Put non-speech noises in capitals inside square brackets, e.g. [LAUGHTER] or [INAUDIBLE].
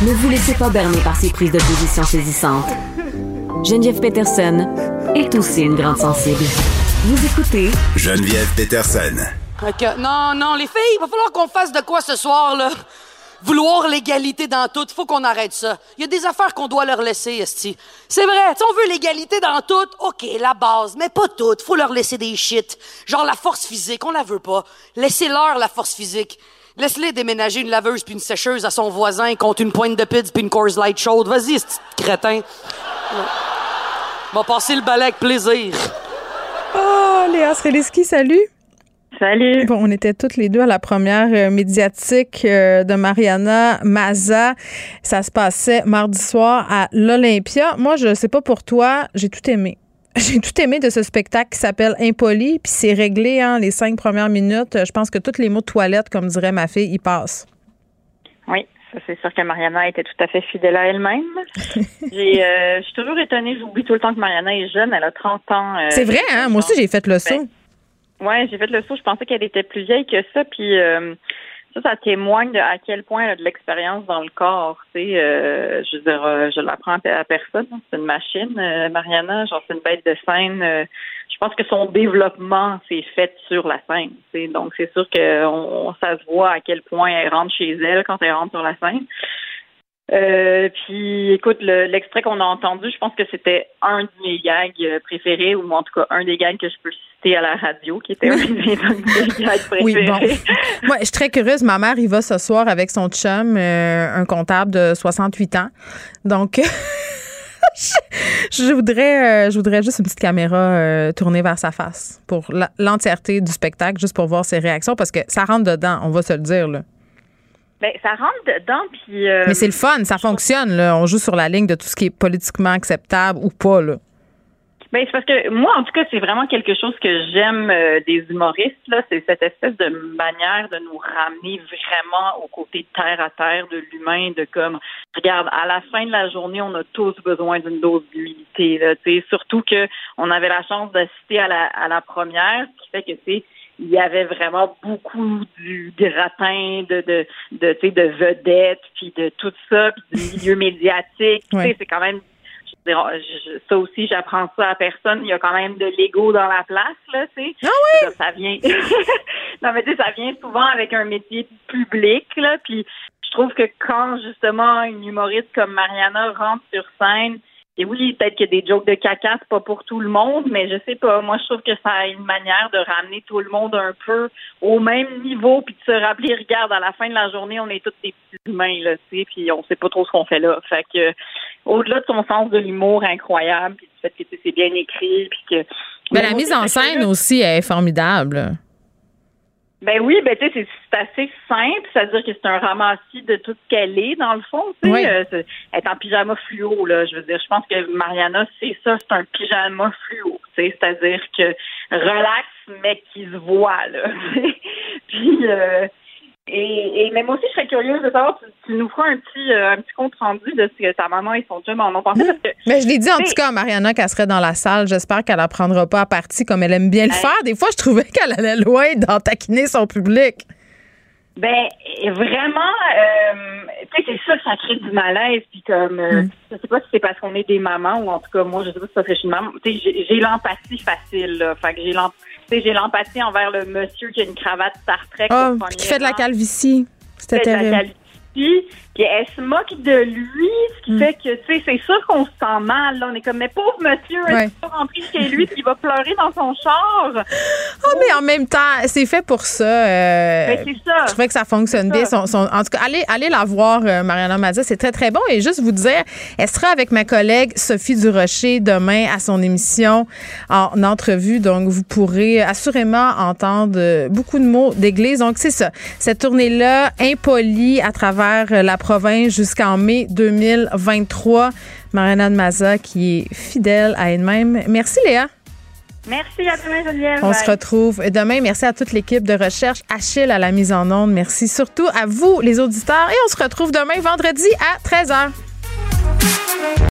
Ne vous laissez pas berner par ses prises de position saisissantes. Geneviève Peterson est aussi une grande sensible. Vous écoutez Geneviève Peterson. Non, non, les filles, il va falloir qu'on fasse de quoi ce soir, là? Vouloir l'égalité dans tout, faut qu'on arrête ça. Il y a des affaires qu'on doit leur laisser, Esti. C'est vrai, si on veut l'égalité dans tout, OK, la base, mais pas toutes. Faut leur laisser des shit. Genre la force physique, on la veut pas. Laissez-leur la force physique. Laisse-les déménager une laveuse puis une sécheuse à son voisin contre une pointe de pizza puis une Coors Light chaude. Vas-y, ce petit crétin. Va passer le balai avec plaisir. Oh, Léa Sreliski, salut. Salut. Bon, on était toutes les deux à la première euh, médiatique euh, de Mariana Maza. Ça se passait mardi soir à l'Olympia. Moi, je sais pas pour toi, j'ai tout aimé. J'ai tout aimé de ce spectacle qui s'appelle Impoli, puis c'est réglé, hein, les cinq premières minutes. Je pense que tous les mots de toilette, comme dirait ma fille, y passent. Oui, ça c'est sûr que Mariana était tout à fait fidèle à elle-même. [LAUGHS] j'ai, euh, je suis toujours étonnée, j'oublie tout le temps que Mariana est jeune, elle a 30 ans. euh, c'est vrai, hein? Moi aussi, j'ai fait le saut. Ouais, j'ai fait le saut. Je pensais qu'elle était plus vieille que ça. Puis euh, ça, ça témoigne de à quel point elle a de l'expérience dans le corps. Tu sais, euh, je veux dire, euh, je l'apprends à personne. hein. C'est une machine, euh, Mariana. Genre, c'est une bête de scène. Euh, je pense que son développement s'est fait sur la scène. Donc, c'est sûr que on, ça se voit à quel point elle rentre chez elle quand elle rentre sur la scène. Puis, écoute, le- l'extrait qu'on a entendu, je pense que c'était un de mes gags préférés, ou en tout cas un des gags que je peux citer à la radio, qui était un de. Oui, bon. Moi, je suis très curieuse. Ma mère, il va ce soir avec son chum, euh, un comptable de 68 ans. Donc, [LAUGHS] je, voudrais, euh, je voudrais juste une petite caméra euh, tournée vers sa face pour l'entièreté du spectacle, juste pour voir ses réactions, parce que ça rentre dedans, on va se le dire. Là. Ben, ça rentre dedans, puis... euh, Mais c'est le fun, ça fonctionne. Là. On joue sur la ligne de tout ce qui est politiquement acceptable ou pas. Là. Ben, c'est parce que moi, en tout cas, c'est vraiment quelque chose que j'aime euh, des humoristes, là. C'est cette espèce de manière de nous ramener vraiment au côté terre à terre de l'humain, de comme, regarde, à la fin de la journée, on a tous besoin d'une dose d'humilité, là, tu sais. Surtout que on avait la chance d'assister à la, à la première, ce qui fait que, tu sais, il y avait vraiment beaucoup du gratin de de de tu sais de vedettes puis de tout ça puis du milieu [LAUGHS] médiatique tu Ouais. sais c'est quand même dire, je- ça aussi j'apprends ça à personne il y a quand même de l'ego dans la place là tu sais Ah oui? ça, ça vient [LAUGHS] non mais tu sais ça vient souvent avec un métier public là puis je trouve que quand justement une humoriste comme Mariana rentre sur scène et oui, peut-être qu'il y a des jokes de caca, c'est pas pour tout le monde, mais je sais pas. Moi, je trouve que ça a une manière de ramener tout le monde un peu au même niveau, puis de se rappeler, regarde, à la fin de la journée, on est tous des petits humains, là, tu sais, puis on sait pas trop ce qu'on fait là. Fait que, au-delà de son sens de l'humour incroyable, puis du fait que c'est bien écrit, puis que. Mais la mise en scène aussi est formidable. Ben oui, ben tu sais, c'est- assez simple, c'est-à-dire que c'est un ramassis de tout ce qu'elle est, dans le fond, tu sais. Oui. euh, c'est- elle est en pyjama fluo, là, je veux dire. Je pense que Mariana, c'est ça, c'est un pyjama fluo, tu sais, c'est-à-dire que relax, mais qui se voit, là. [LAUGHS] Puis, euh, et, et même aussi, je serais curieuse de savoir, tu, tu nous feras un petit, euh, un petit compte rendu de ce que ta maman et son chum en ont pensé, parce que Mais je l'ai dit en tout cas à Mariana qu'elle serait dans la salle. J'espère qu'elle la prendra pas à partie comme elle aime bien le faire. Des fois, je trouvais qu'elle allait loin dans taquiner son public. Ben vraiment, euh, tu sais, c'est ça, ça crée du malaise. Puis comme, euh, Mm. je sais pas si c'est parce qu'on est des mamans ou en tout cas moi, je sais pas si c'est parce que je suis une maman. Tu sais, j'ai- l'empathie facile. Là. Fait que j'ai l'em- tu sais, j'ai l'empathie envers le monsieur qui a une cravate Star Trek. Ah, qui fait de la calvitie. C'était terrible. Calvitie, Puis elle se moque de lui, ce qui Mm. fait que, tu sais, c'est sûr qu'on se sent mal. Là. On est comme, mais pauvre monsieur, Ouais. il va rentrer chez lui puis il va pleurer dans son char. Ah, mais en même temps, c'est fait pour ça. euh, Ben, c'est ça. je trouvais que ça fonctionne bien. ça. Son- son- en tout cas, allez, allez la voir, euh, Mariana Mazza. C'est très, très bon. Et juste vous dire, elle sera avec ma collègue Sophie Durocher demain à son émission en entrevue. Donc, vous pourrez assurément entendre beaucoup de mots d'église. Donc, c'est ça. Cette tournée-là, impolie à travers euh, la province jusqu'en mai 2023. Mariana Mazza qui est fidèle à elle-même. Merci, Léa. Merci à demain, Geneviève. On Bye. se retrouve demain. Merci à toute l'équipe de recherche. Achille à la mise en onde. Merci surtout à vous, les auditeurs. Et on se retrouve demain, vendredi à 13h.